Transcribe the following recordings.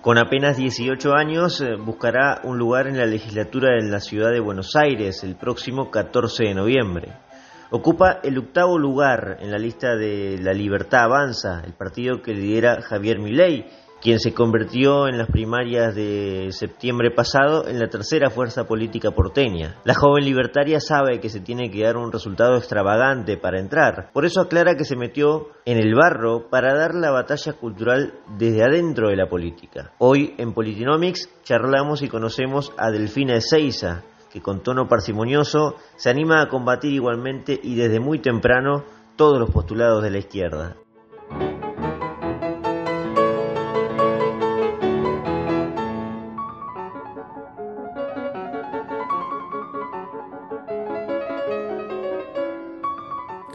Con apenas 18 años eh, buscará un lugar en la legislatura de la ciudad de Buenos Aires el próximo 14 de noviembre. Ocupa el octavo lugar en la lista de La Libertad Avanza, el partido que lidera Javier Milei, quien se convirtió en las primarias de septiembre pasado en la tercera fuerza política porteña. La joven libertaria sabe que se tiene que dar un resultado extravagante para entrar, por eso aclara que se metió en el barro para dar la batalla cultural desde adentro de la política. Hoy en Politinomics charlamos y conocemos a Delfina Ezeiza, que con tono parsimonioso se anima a combatir igualmente y desde muy temprano todos los postulados de la izquierda.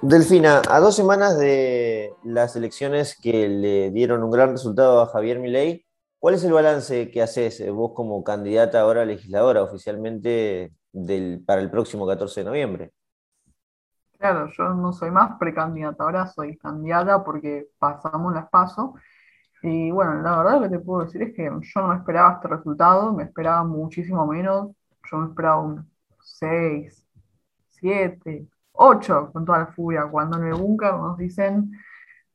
Delfina, a dos semanas de las elecciones que le dieron un gran resultado a Javier Milei, ¿cuál es el balance que haces eh, vos como candidata ahora legisladora oficialmente para el próximo 14 de noviembre? Claro, yo no soy más precandidata, ahora soy candidata porque pasamos las pasos. Y bueno, la verdad lo que te puedo decir es que yo no esperaba este resultado, me esperaba muchísimo menos, yo me esperaba un 6, 7, 8 con toda la furia. Cuando en el búnker nos dicen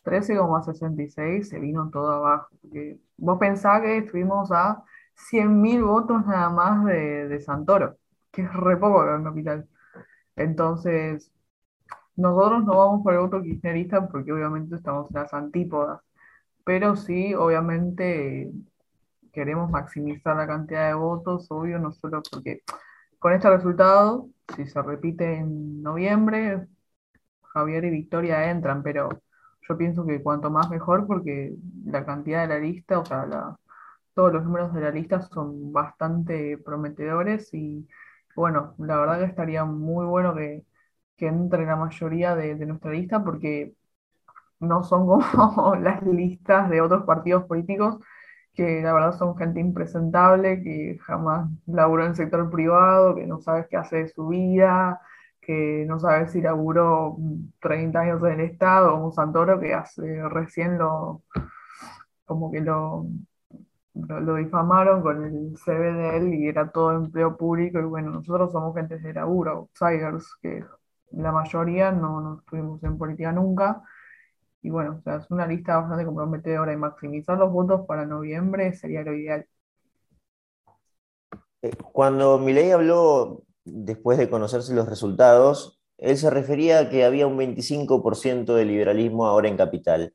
13,66, se vino todo abajo. Porque vos pensás que estuvimos a 100.000 votos nada más de, Santoro, que es re poco en Capital. Entonces, nosotros no vamos por el voto kirchnerista porque obviamente estamos en las antípodas, pero sí, obviamente queremos maximizar la cantidad de votos, obvio, no solo porque con este resultado si se repite en noviembre, Javier y Victoria entran, pero yo pienso que cuanto más mejor porque la cantidad de la lista, o sea, todos los números de la lista son bastante prometedores y bueno, la verdad que estaría muy bueno que, entre la mayoría de, de nuestra lista porque no son como las listas de otros partidos políticos que la verdad son gente impresentable, que jamás laburó en el sector privado, que no sabes qué hace de su vida, que no sabes si laburó 30 años en el Estado, o un Santoro que hace recién lo, como que lo, lo, difamaron con el CV de él y era todo empleo público, y bueno, nosotros somos gente de laburo, outsiders, que la mayoría no, no estuvimos en política nunca, y bueno, o sea, es una lista bastante comprometedora y maximizar los votos para noviembre sería lo ideal. Eh, cuando Milei habló después de conocerse los resultados, él se refería a que había un 25% de liberalismo ahora en Capital,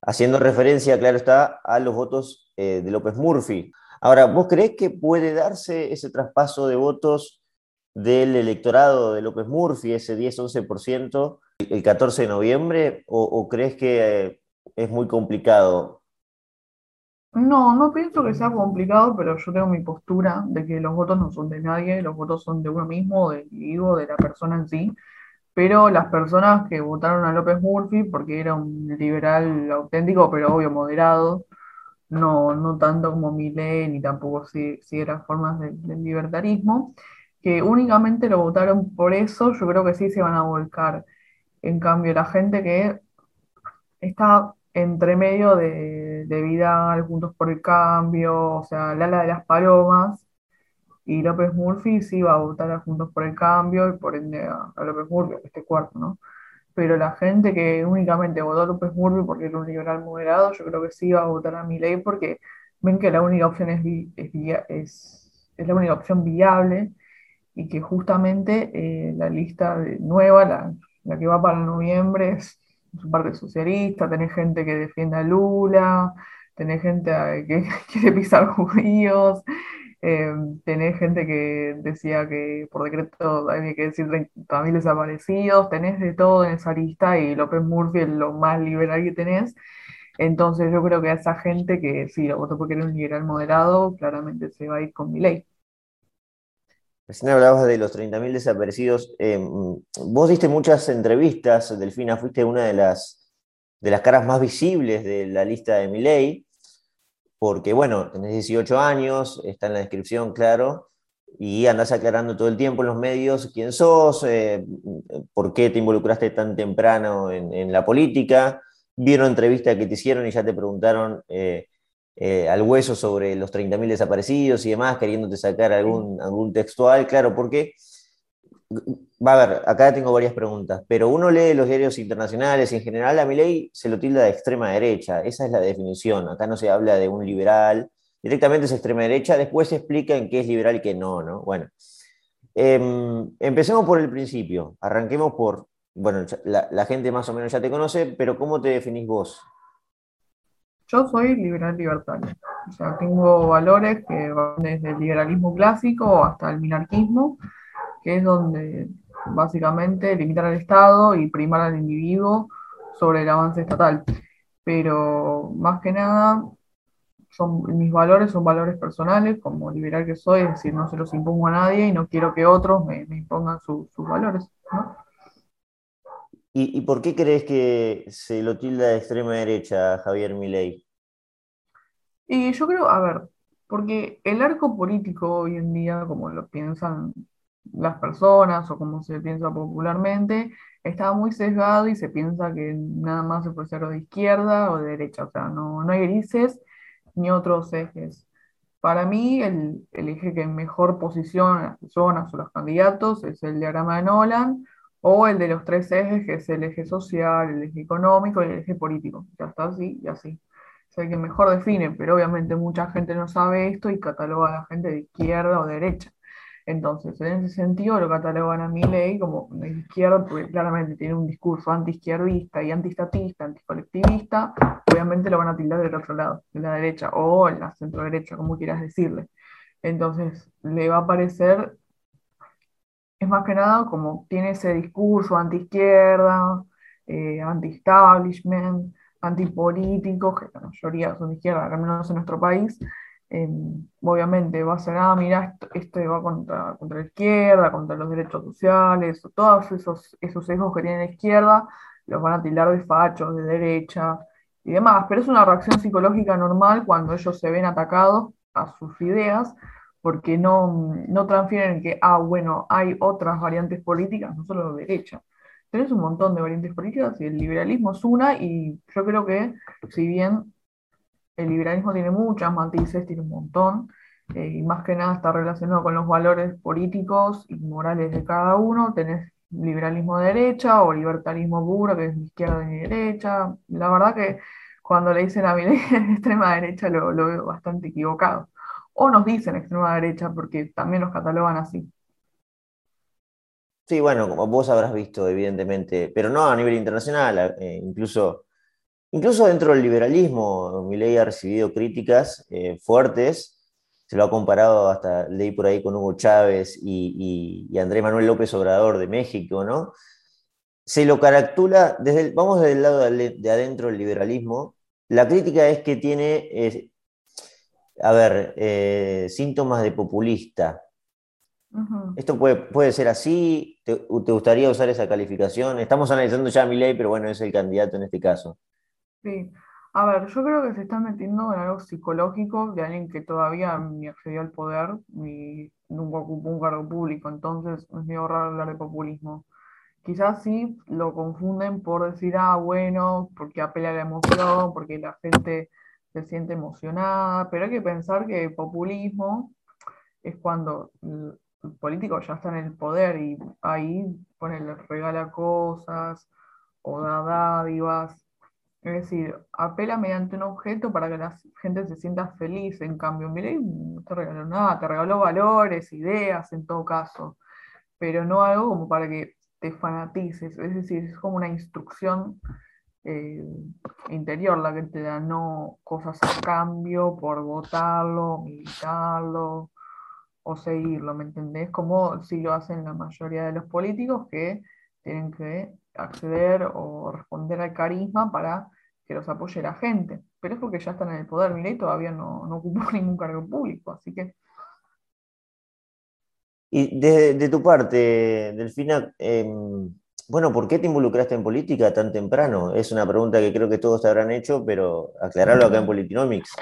haciendo referencia, claro está, a los votos eh, de López Murphy. Ahora, ¿vos creés que puede darse ese traspaso de votos del electorado de López Murphy, ese 10-11%, el 14 de noviembre, o, crees que eh, es muy complicado? No, no pienso que sea complicado, pero yo tengo mi postura de que los votos no son de nadie, los votos son de uno mismo, del individuo, de la persona en sí. Pero las personas que votaron a López Murphy, porque era un liberal auténtico, pero obvio moderado, no, no tanto como Milei, ni tampoco si, si eran formas del libertarismo, que únicamente lo votaron por eso, yo creo que sí se van a volcar. En cambio, la gente que está entre medio de, de Vidal, Juntos por el Cambio, o sea, Lala de las Palomas, y López Murphy sí va a votar a Juntos por el Cambio y por ende a, López Murphy, este cuarto, ¿no? Pero la gente que únicamente votó a López Murphy porque era un liberal moderado, yo creo que sí va a votar a Milei porque ven que la única opción es, es, la única opción viable y que justamente eh, la lista nueva, la, la, que va para noviembre, es su parte socialista, tenés gente que defiende a Lula, tenés gente que quiere pisar judíos, eh, tenés gente que decía que por decreto hay que decir también desaparecidos, tenés de todo en esa lista y López Murphy es lo más liberal que tenés. Entonces yo creo que a esa gente que sí lo votó porque era un liberal moderado, claramente se va a ir con mi ley. Recién hablabas de los 30.000 desaparecidos. Eh, vos diste muchas entrevistas, Delfina, fuiste una de las, de las caras más visibles de la lista de Miley, porque, bueno, tenés 18 años, está en la descripción, claro, y andás aclarando todo el tiempo en los medios quién sos, eh, por qué te involucraste tan temprano en, la política. Vieron entrevistas que te hicieron y ya te preguntaron eh, eh, al hueso sobre los 30.000 desaparecidos y demás, queriéndote sacar algún, algún textual, claro, porque, va a ver, acá tengo varias preguntas, pero uno lee los diarios internacionales y en general a mi ley se lo tilda de extrema derecha, esa es la definición, acá no se habla de un liberal, directamente es extrema derecha, después se explica en qué es liberal y qué no, ¿no? Bueno, em, empecemos por el principio, arranquemos por, bueno, la, la gente más o menos ya te conoce, pero ¿cómo te definís vos? Yo soy liberal libertario. O sea, tengo valores que van desde el liberalismo clásico hasta el minarquismo, que es donde básicamente limitar al Estado y primar al individuo sobre el avance estatal. Pero más que nada, son, mis valores son valores personales, como liberal que soy, es decir, no se los impongo a nadie y no quiero que otros me, impongan sus valores. ¿Y, por qué crees que se lo tilda de extrema derecha Javier Milei? Y yo creo, a ver, porque el arco político hoy en día, como lo piensan las personas o como se piensa popularmente, está muy sesgado y se piensa que nada más se puede ser de izquierda o de derecha, o sea, no, no hay grises ni otros ejes. Para mí, el, el eje que mejor posiciona las personas o los candidatos es el diagrama de Nolan, o el de los tres ejes, que es el eje social, el eje económico y el eje político. Ya está así y así. Es el que mejor define, pero obviamente mucha gente no sabe esto y cataloga a la gente de izquierda o derecha. Entonces, en ese sentido, lo catalogan a mi ley como de izquierda, porque claramente tiene un discurso antiizquierdista y antistatista, anticolectivista, obviamente lo van a tildar del otro lado, de la derecha o la centro derecha, como quieras decirle. Entonces, le va a parecer es más que nada como tiene ese discurso anti-izquierda, eh, anti-establishment, antipolítico, que la mayoría son de izquierda, al menos en nuestro país, em, obviamente va a ser, ah, mira, esto, va contra, contra la izquierda, contra los derechos sociales, todos esos, esos sesgos que tiene la izquierda, los van a tildar de fachos, de derecha y demás, pero es una reacción psicológica normal cuando ellos se ven atacados a sus ideas porque no, no transfieren que, ah, bueno, hay otras variantes políticas, no solo de derecha. Tenés un montón de variantes políticas y el liberalismo es una, y yo creo que si bien el liberalismo tiene muchas matices, tiene un montón, eh, y más que nada está relacionado con los valores políticos y morales de cada uno, tenés liberalismo de derecha o libertarismo puro, que es izquierda y derecha. La verdad que cuando le dicen a mi extrema derecha lo, lo veo bastante equivocado o nos dicen extrema derecha, porque también los catalogan así. Sí, bueno, como vos habrás visto, evidentemente, pero no a nivel internacional, eh, incluso, incluso dentro del liberalismo, ley ha recibido críticas eh, fuertes, se lo ha comparado hasta, leí por ahí con Hugo Chávez y, Andrés Manuel López Obrador de México, ¿no? Se lo caractera, desde vamos desde el lado de, adentro del liberalismo, la crítica es que tiene a ver, eh, síntomas de populista. ¿Esto puede, puede, ser así? ¿Te, gustaría usar esa calificación? Estamos analizando ya a ley, pero bueno, es el candidato en este caso. Sí. A ver, yo creo que se está metiendo en algo psicológico de alguien que todavía ni accedió al poder ni nunca ocupó un cargo público, entonces es medio raro hablar de populismo. Quizás sí lo confunden por decir, ah, bueno, porque apela a la emoción, porque la gente se siente emocionada, pero hay que pensar que populismo es cuando el político ya está en el poder y ahí pone, regala cosas o da dádivas. Es decir, apela mediante un objeto para que la gente se sienta feliz. En cambio, mire, no te regaló nada, te regaló valores, ideas en todo caso, pero no algo como para que te fanatices. Es decir, es como una instrucción eh, interior la que te no cosas a cambio por votarlo, militarlo o seguirlo, ¿me entendés? Como si lo hacen la mayoría de los políticos que tienen que acceder o responder al carisma para que los apoye la gente. Pero es porque ya están en el poder, mire, y todavía no, no ocupó ningún cargo público, así que... Y de, tu parte, Delfina, eh, bueno, ¿por qué te involucraste en política tan temprano? Es una pregunta que creo que todos te habrán hecho, pero aclararlo acá en Politinomics.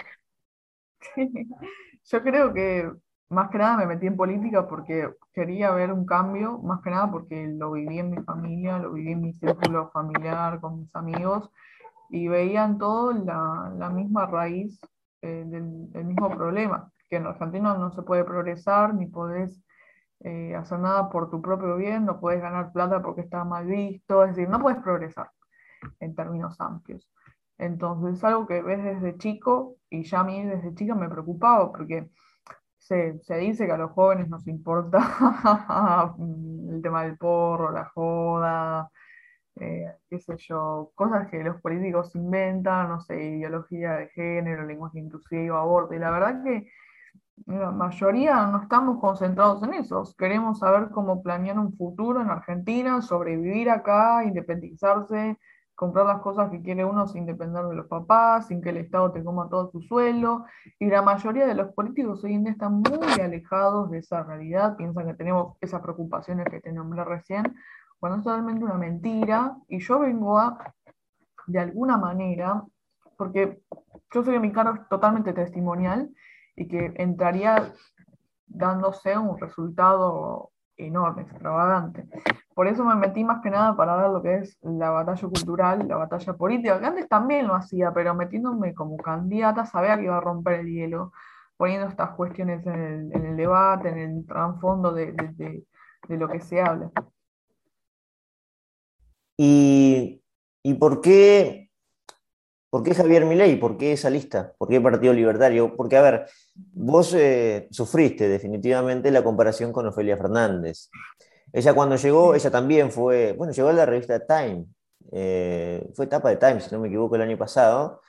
Yo creo que más que nada me metí en política porque quería ver un cambio, más que nada porque lo viví en mi familia, lo viví en mi círculo familiar, con mis amigos, y veían todo la, la misma raíz eh, del, mismo problema, que en Argentina no se puede progresar, ni podés eh, hacer nada por tu propio bien, no puedes ganar plata porque está mal visto, es decir, no puedes progresar en términos amplios. Entonces es algo que ves desde chico y ya a mí desde chica me preocupaba porque se, dice que a los jóvenes nos importa el tema del porro, la joda, eh, qué sé yo, cosas que los políticos inventan, no sé, ideología de género, lenguaje inclusivo, aborto, y la verdad que la mayoría no estamos concentrados en eso. Queremos saber cómo planear un futuro en Argentina, sobrevivir acá, independizarse, comprar las cosas que quiere uno sin depender de los papás, sin que el Estado te coma todo su suelo. Y la mayoría de los políticos hoy en día están muy alejados de esa realidad, piensan que tenemos esas preocupaciones que te nombré recién, cuando es totalmente una mentira. Y yo vengo a, de alguna manera, porque yo sé que mi cargo es totalmente testimonial y que entraría dándose un resultado enorme, extravagante. Por eso me metí más que nada para ver lo que es la batalla cultural, la batalla política, que antes también lo hacía, pero metiéndome como candidata sabía que iba a romper el hielo, poniendo estas cuestiones en el, debate, en el trasfondo de, lo que se habla. ¿Y, ¿Y por qué ¿Por qué Javier Milei? ¿Por qué esa lista? ¿Por qué Partido Libertario? Porque, a ver, vos eh, sufriste definitivamente la comparación con Ofelia Fernández. Ella cuando llegó, ella también fue, bueno, llegó a la revista Time, eh, fue etapa de Time, si no me equivoco, el año pasado,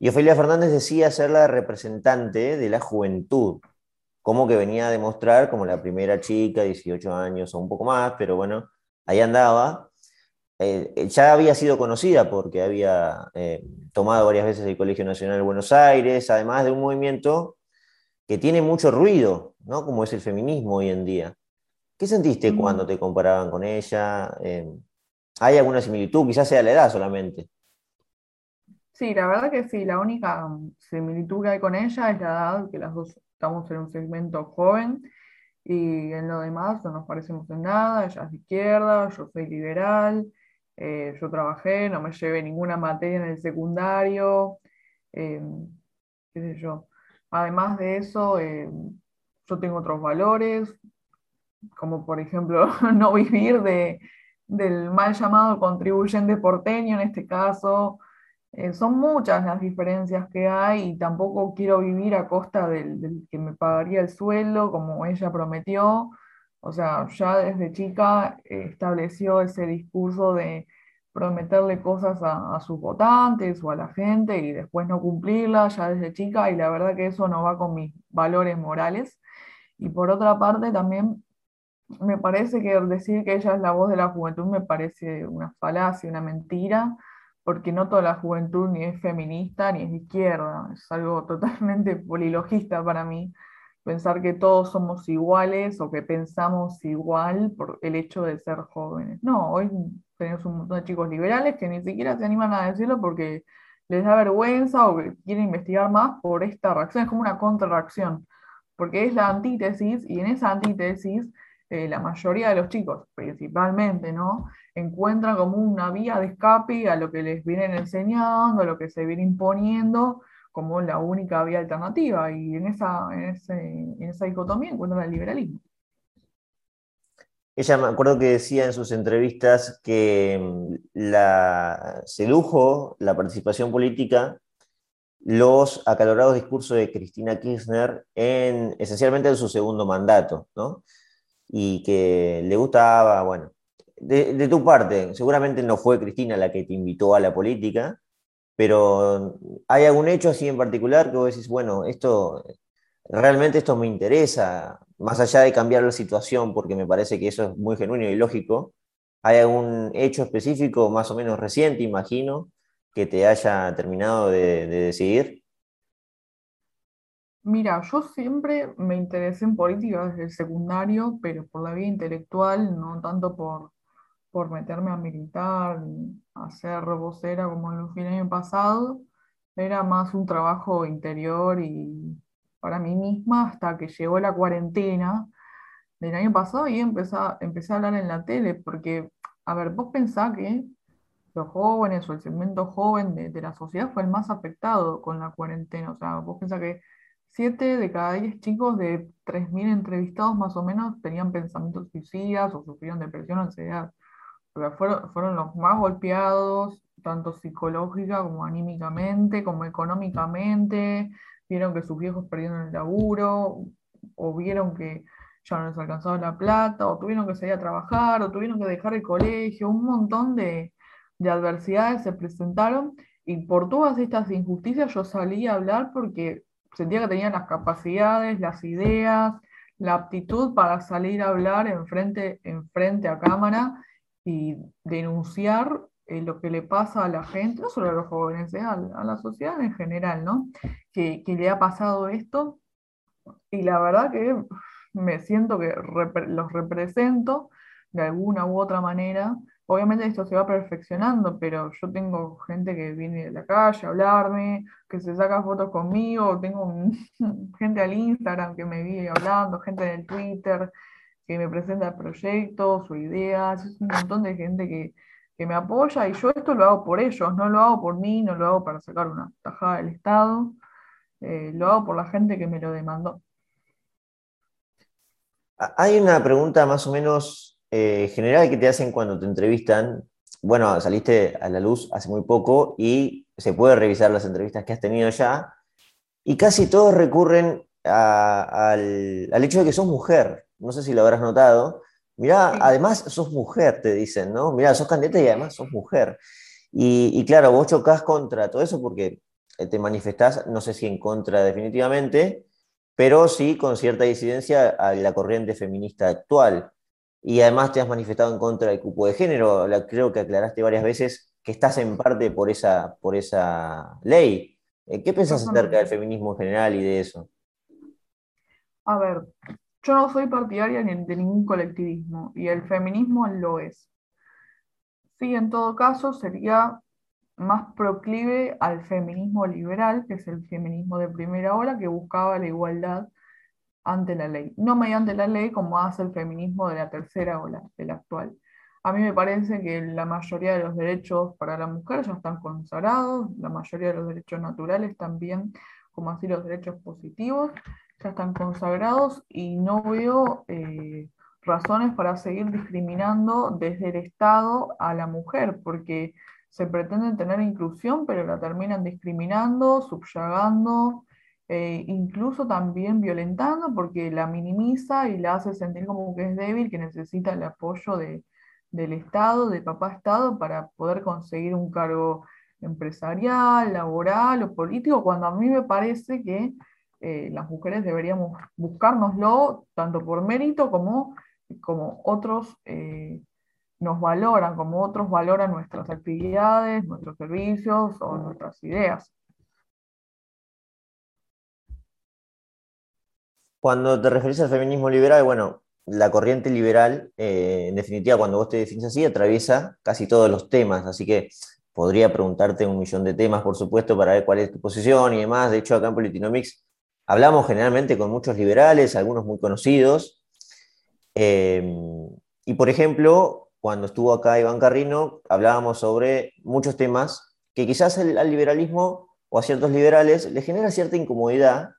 y Ofelia Fernández decía ser la representante de la juventud, como que venía a demostrar como la primera chica, 18 años o un poco más, pero bueno, ahí andaba. Eh, eh, ya había sido conocida porque había eh, tomado varias veces el Colegio Nacional de Buenos Aires, además de un movimiento que tiene mucho ruido, ¿no? como es el feminismo hoy en día. ¿Qué sentiste mm. cuando te comparaban con ella? ¿Hay alguna similitud? Quizás sea la edad solamente. Sí, la verdad que sí, la única similitud que hay con ella es la edad, que las dos estamos en un segmento joven y en lo demás no nos parecemos en nada, ella es de izquierda, yo soy liberal, eh, yo trabajé, no me llevé ninguna materia en el secundario, eh, qué sé yo. Además de eso, eh, yo tengo otros valores, como por ejemplo no vivir de, del mal llamado contribuyente porteño en este caso. son muchas las diferencias que hay y tampoco quiero vivir a costa del, del que me pagaría el sueldo, como ella prometió. O sea, ya desde chica eh, estableció ese discurso de prometerle cosas a, sus votantes o a la gente y después no cumplirlas ya desde chica y la verdad que eso no va con mis valores morales. Y por otra parte también me parece que decir que ella es la voz de la juventud me parece una falacia, una mentira, porque no toda la juventud ni es feminista ni es izquierda, es algo totalmente polilogista para mí pensar que todos somos iguales o que pensamos igual por el hecho de ser jóvenes. No, hoy tenemos un montón de chicos liberales que ni siquiera se animan a decirlo porque les da vergüenza o que quieren investigar más por esta reacción. Es como una contrarreacción, porque es la antítesis y en esa antítesis eh, la mayoría de los chicos, principalmente, ¿no? Encuentran como una vía de escape a lo que les vienen enseñando, a lo que se viene imponiendo como la única vía alternativa y en esa, en, esa dicotomía encuentra el liberalismo. Ella me acuerdo que decía en sus entrevistas que mm, la sedujo la participación política los acalorados discursos de Cristina Kirchner en esencialmente en su segundo mandato, ¿no? Y que le gustaba, bueno, de, de, tu parte, seguramente no fue Cristina la que te invitó a la política, pero ¿hay algún hecho así en particular que vos decís, bueno, esto realmente esto me interesa, más allá de cambiar la situación, porque me parece que eso es muy genuino y lógico? ¿Hay algún hecho específico, más o menos reciente, imagino, que te haya terminado de, de decidir? Mira, yo siempre me interesé en política desde el secundario, pero por la vía intelectual, no tanto por, por meterme a militar, a ser vocera como en los fines año pasado, era más un trabajo interior y para mí misma hasta que llegó la cuarentena del año pasado y empecé, empecé a hablar en la tele, porque, a ver, vos pensás que los jóvenes o el segmento joven de, la sociedad fue el más afectado con la cuarentena. O sea, vos pensás que 7 de cada 10 chicos de 3.000 entrevistados más o menos tenían pensamientos suicidas o sufrieron depresión o ansiedad. Fueron, fueron los más golpeados, tanto psicológica como anímicamente, como económicamente. Vieron que sus viejos perdieron el laburo, o vieron que ya no les alcanzaba la plata, o tuvieron que salir a trabajar, o tuvieron que dejar el colegio, un montón de, de adversidades se presentaron y por todas estas injusticias yo salí a hablar porque sentía que tenía las capacidades, las ideas, la aptitud para salir a hablar en frente, en frente a cámara y denunciar eh, lo que le pasa a la gente, no solo a los jóvenes, eh, a, la sociedad en general, ¿no? Que, que, le ha pasado esto. Y la verdad que me siento que los represento de alguna u otra manera Obviamente esto se va perfeccionando, pero yo tengo gente que viene de la calle a hablarme, que se saca fotos conmigo, tengo gente al Instagram que me vive hablando, gente en Twitter que me presenta proyectos o ideas, es un montón de gente que, me apoya y yo esto lo hago por ellos, no lo hago por mí, no lo hago para sacar una tajada del Estado, eh, lo hago por la gente que me lo demandó. Hay una pregunta más o menos eh, general que te hacen cuando te entrevistan, bueno, saliste a la luz hace muy poco y se puede revisar las entrevistas que has tenido ya, y casi todos recurren al, hecho de que sos mujer. No sé si lo habrás notado. Mirá, además sos mujer, te dicen, ¿no? Mirá, sos candidata y además sos mujer. Y, y, claro, vos chocás contra todo eso porque eh, te manifestás, no sé si en contra definitivamente, pero sí con cierta disidencia a la corriente feminista actual y además te has manifestado en contra del cupo de género. creo que aclaraste varias veces que estás en parte por esa, por esa ley. Eh, ¿Qué pensás acerca del feminismo en general y de eso? A ver, yo no soy partidaria de ningún colectivismo y el feminismo lo es. Sí, en todo caso sería más proclive al feminismo liberal, que es el feminismo de primera ola, que buscaba la igualdad ante la ley, no mediante la ley como hace el feminismo de la tercera ola, del actual. A mí me parece que la mayoría de los derechos para la mujer ya están consagrados, la mayoría de los derechos naturales también, como así los derechos positivos, ya están consagrados y no veo eh, razones para seguir discriminando desde el Estado a la mujer, porque se pretende tener inclusión, pero la terminan discriminando, subyagando, eh, incluso también violentando porque la minimiza y la hace sentir como que es débil, que necesita el apoyo del Estado, de papá Estado, para poder conseguir un cargo empresarial, laboral o político, cuando a mí me parece que eh, las mujeres deberíamos buscárnoslo tanto por mérito como, como otros eh, nos valoran, como otros valoran nuestras actividades, nuestros servicios o nuestras ideas. Cuando te referís al feminismo liberal, bueno, la corriente liberal, eh, en definitiva, cuando vos te defines así, atraviesa casi todos los temas, así que podría preguntarte un millón de temas, por supuesto, para ver cuál es tu posición y demás. De hecho, acá en Politinomics hablamos generalmente con muchos liberales, algunos muy conocidos. Em, y, por ejemplo, cuando estuvo acá Iván Carrino, hablábamos sobre muchos temas que quizás al liberalismo o a ciertos liberales les genera cierta incomodidad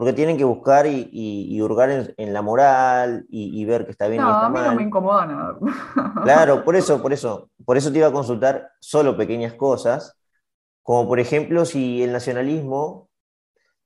porque tienen que buscar y, hurgar en, la moral y, ver que está bien. No, a mí no me incomoda nada. Claro, por eso, por eso, por eso te iba a consultar solo pequeñas cosas, como por ejemplo si el nacionalismo,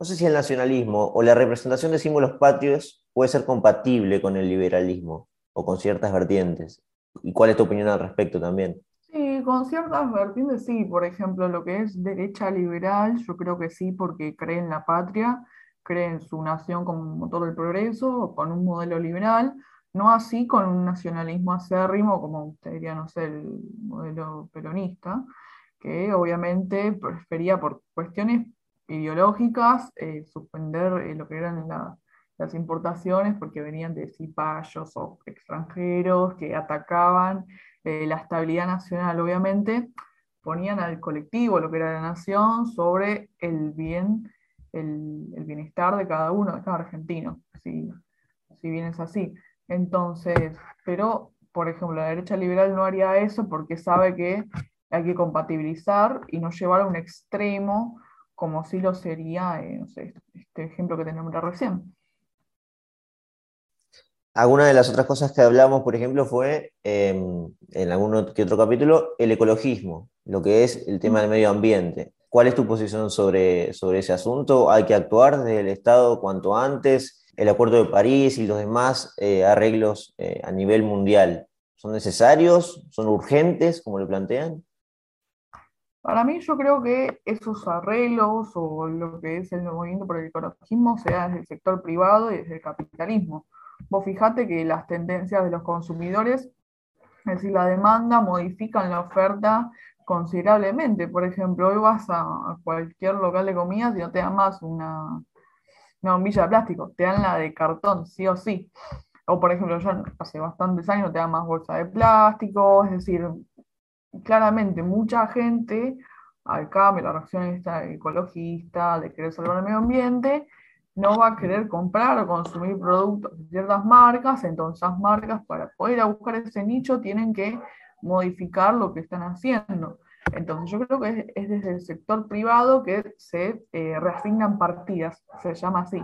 no sé si el nacionalismo o la representación de símbolos patrios puede ser compatible con el liberalismo o con ciertas vertientes. ¿Y cuál es tu opinión al respecto también? Sí, con ciertas vertientes sí, por ejemplo, lo que es derecha liberal, yo creo que sí, porque cree en la patria cree en su nación como motor del progreso, con un modelo liberal, no así con un nacionalismo acérrimo, como usted diría, no sé, el modelo peronista, que obviamente prefería por cuestiones ideológicas eh, suspender eh, lo que eran las importaciones porque venían de cipayos o extranjeros que atacaban eh, la estabilidad nacional, obviamente ponían al colectivo, lo que era la nación, sobre el bien el, bienestar de cada uno, de cada argentino, si, si bien es así. Entonces, pero, por ejemplo, la derecha liberal no haría eso porque sabe que hay que compatibilizar y no llevar a un extremo como si lo sería, eh, este ejemplo que tenemos recién. Alguna de las otras cosas que hablamos, por ejemplo, fue em, en algún que otro capítulo, el ecologismo, lo que es el tema del medio ambiente. ¿Cuál es tu posición sobre, sobre ese asunto? ¿Hay que actuar desde el Estado cuanto antes? ¿El Acuerdo de París y los demás eh, arreglos eh, a nivel mundial son necesarios? ¿Son urgentes, como lo plantean? Para mí yo creo que esos arreglos o lo que es el movimiento por el ecologismo se da desde el sector privado y desde el capitalismo. Vos fijate que las tendencias de los consumidores, es decir, la demanda, modifican la oferta considerablemente. Por ejemplo, hoy vas a cualquier local de comidas y no te dan más una, una bombilla de plástico, te dan la de cartón, sí o sí. O por ejemplo, yo hace bastantes años te dan más bolsa de plástico, es decir, claramente mucha gente al cambio, la reacción esta ecologista, de querer salvar el medio ambiente, no va a querer comprar o consumir productos de ciertas marcas, entonces esas marcas para poder buscar ese nicho tienen que modificar lo que están haciendo. Entonces yo creo que es, desde el sector privado que se eh, reasignan partidas, se llama así.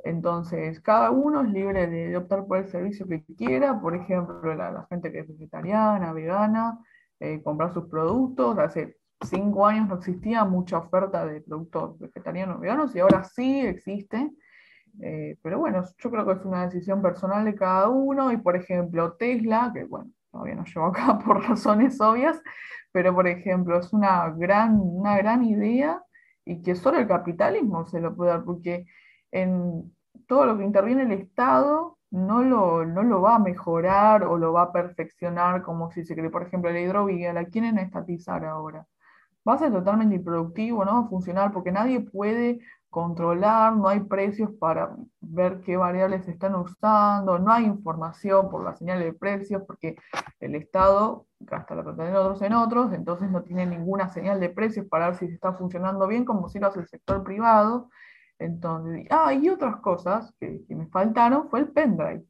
Entonces cada uno es libre de, optar por el servicio que quiera, por ejemplo, la, gente que es vegetariana, vegana, eh, comprar sus productos, hace cinco años no existía mucha oferta de productos vegetarianos veganos y ahora sí existe. Eh, pero bueno, yo creo que es una decisión personal de cada uno y por ejemplo Tesla, que bueno, todavía no llegó acá por razones obvias, pero por ejemplo es una gran, una gran idea y que solo el capitalismo se lo puede dar, porque en todo lo que interviene el Estado no lo, no lo va a mejorar o lo va a perfeccionar como si se cree, por ejemplo, la hidrovía, la quieren estatizar ahora va a ser totalmente improductivo, no va a funcionar porque nadie puede controlar, no hay precios para ver qué variables se están usando, no hay información por la señal de precios porque el Estado gasta la plata en otros en otros, entonces no tiene ninguna señal de precios para ver si se está funcionando bien como si lo hace el sector privado. Entonces, ah, y otras cosas que, me faltaron fue el pendrive.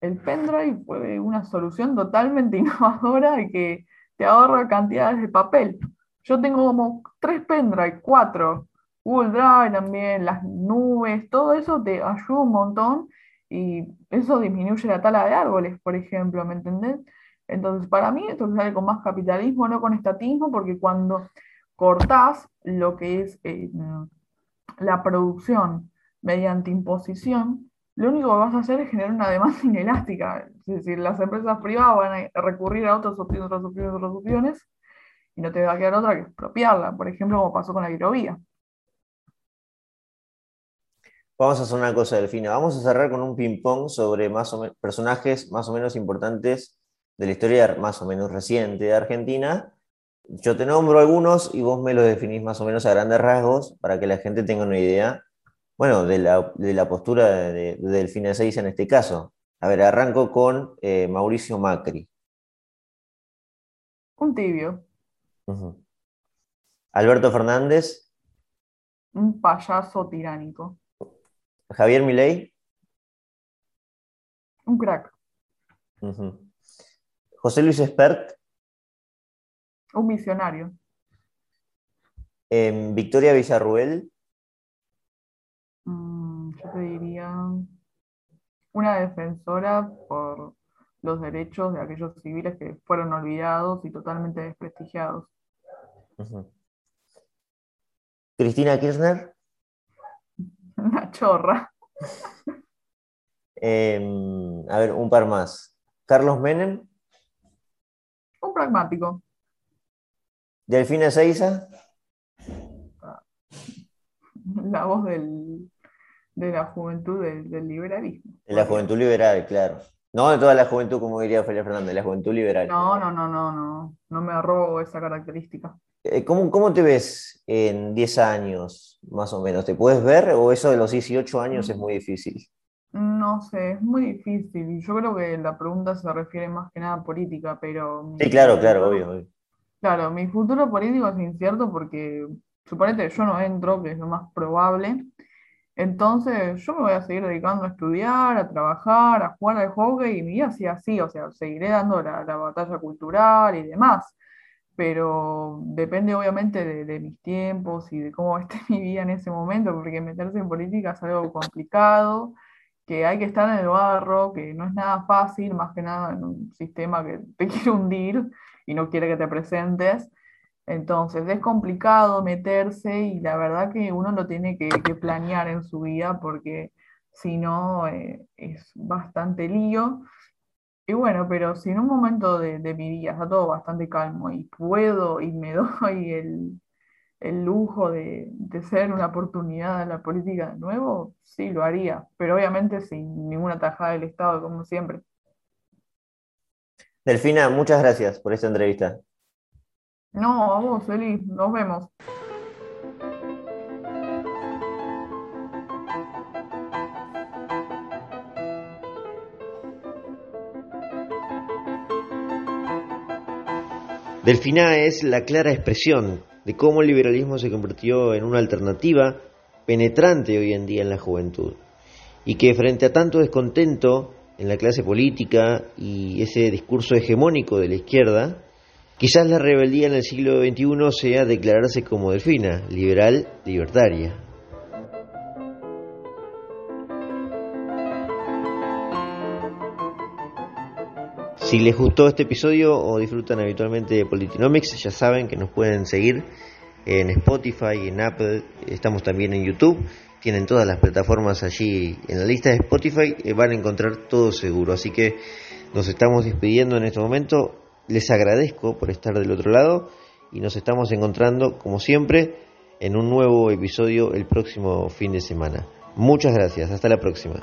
El pendrive fue una solución totalmente innovadora y que te ahorra cantidades de papel. Yo tengo como tres pendrive, cuatro, Google Drive también, las nubes, todo eso te ayuda un montón y eso disminuye la tala de árboles, por ejemplo, ¿me entendés? Entonces, para mí esto sale con más capitalismo, no con estatismo, porque cuando cortás lo que es eh, la producción mediante imposición, lo único que vas a hacer es generar una demanda inelástica. Es decir, las empresas privadas van a recurrir a otras opciones, otras opciones, otras opciones, y no te va a quedar otra que expropiarla, por ejemplo, como pasó con la hidrovía. Vamos a hacer una cosa, Delfina. Vamos a cerrar con un ping-pong sobre más o personajes más o menos importantes de la historia más o menos reciente de Argentina. Yo te nombro algunos y vos me los definís más o menos a grandes rasgos para que la gente tenga una idea, bueno, de la, postura de, Delfina 6 en este caso. A ver, arranco con eh, Mauricio Macri. Un tibio. Alberto Fernández. Un payaso tiránico. Javier Milei. Un crack. José Luis Espert. Un visionario. Em, Victoria Villarruel. Mm, yo te diría una defensora por los derechos de aquellos civiles que fueron olvidados y totalmente desprestigiados. Cristina Kirchner. Una chorra. Em, a ver, un par más. Carlos Menem. Un pragmático. Delfina Seiza. La voz del, de la juventud del liberalismo. De la juventud liberal, claro. No de toda la juventud, como diría Felipe Fernández, la juventud liberal. No, no, no, no, no. No me arrobo esa característica. Eh, ¿Cómo, ¿Cómo, te ves en 10 años, más o menos? ¿Te puedes ver o eso de los 18 años es muy difícil? No sé, es muy difícil. Yo creo que la pregunta se refiere más que nada a política, pero... Sí, claro, claro, obvio, obvio. Claro, mi futuro político es incierto porque, suponete, yo no entro, que es lo más probable, entonces yo me voy a seguir dedicando a estudiar, a trabajar, a jugar al hockey y mi vida así así, o sea, seguiré dando la, batalla cultural y demás. pero depende obviamente de, de mis tiempos y de cómo esté mi vida en ese momento, porque meterse en política es algo complicado, que hay que estar en el barro, que no es nada fácil, más que nada en un sistema que te quiere hundir y no quiere que te presentes. Entonces es complicado meterse y la verdad que uno lo tiene que, planear en su vida porque si no eh, es bastante lío. Y bueno, pero si en un momento de, de mi vida está todo bastante calmo y puedo y me doy el, el lujo de, de ser una oportunidad en la política de nuevo, sí lo haría, pero obviamente sin ninguna tajada del Estado, como siempre. Delfina, muchas gracias por esta entrevista. No, a vos, Eli, nos vemos. Delfina es la clara expresión de cómo el liberalismo se convirtió en una alternativa penetrante hoy en día en la juventud y que frente a tanto descontento en la clase política y ese discurso hegemónico de la izquierda, quizás la rebeldía en el siglo XXI sea declararse como Delfina, liberal, libertaria. Si les gustó este episodio o disfrutan habitualmente de Politinomics, ya saben que nos pueden seguir en Spotify, en Apple, estamos también en YouTube, tienen todas las plataformas allí en la lista de Spotify, eh, van a encontrar todo seguro. Así que nos estamos despidiendo en este momento, les agradezco por estar del otro lado y nos estamos encontrando, como siempre, en un nuevo episodio el próximo fin de semana. Muchas gracias, hasta la próxima.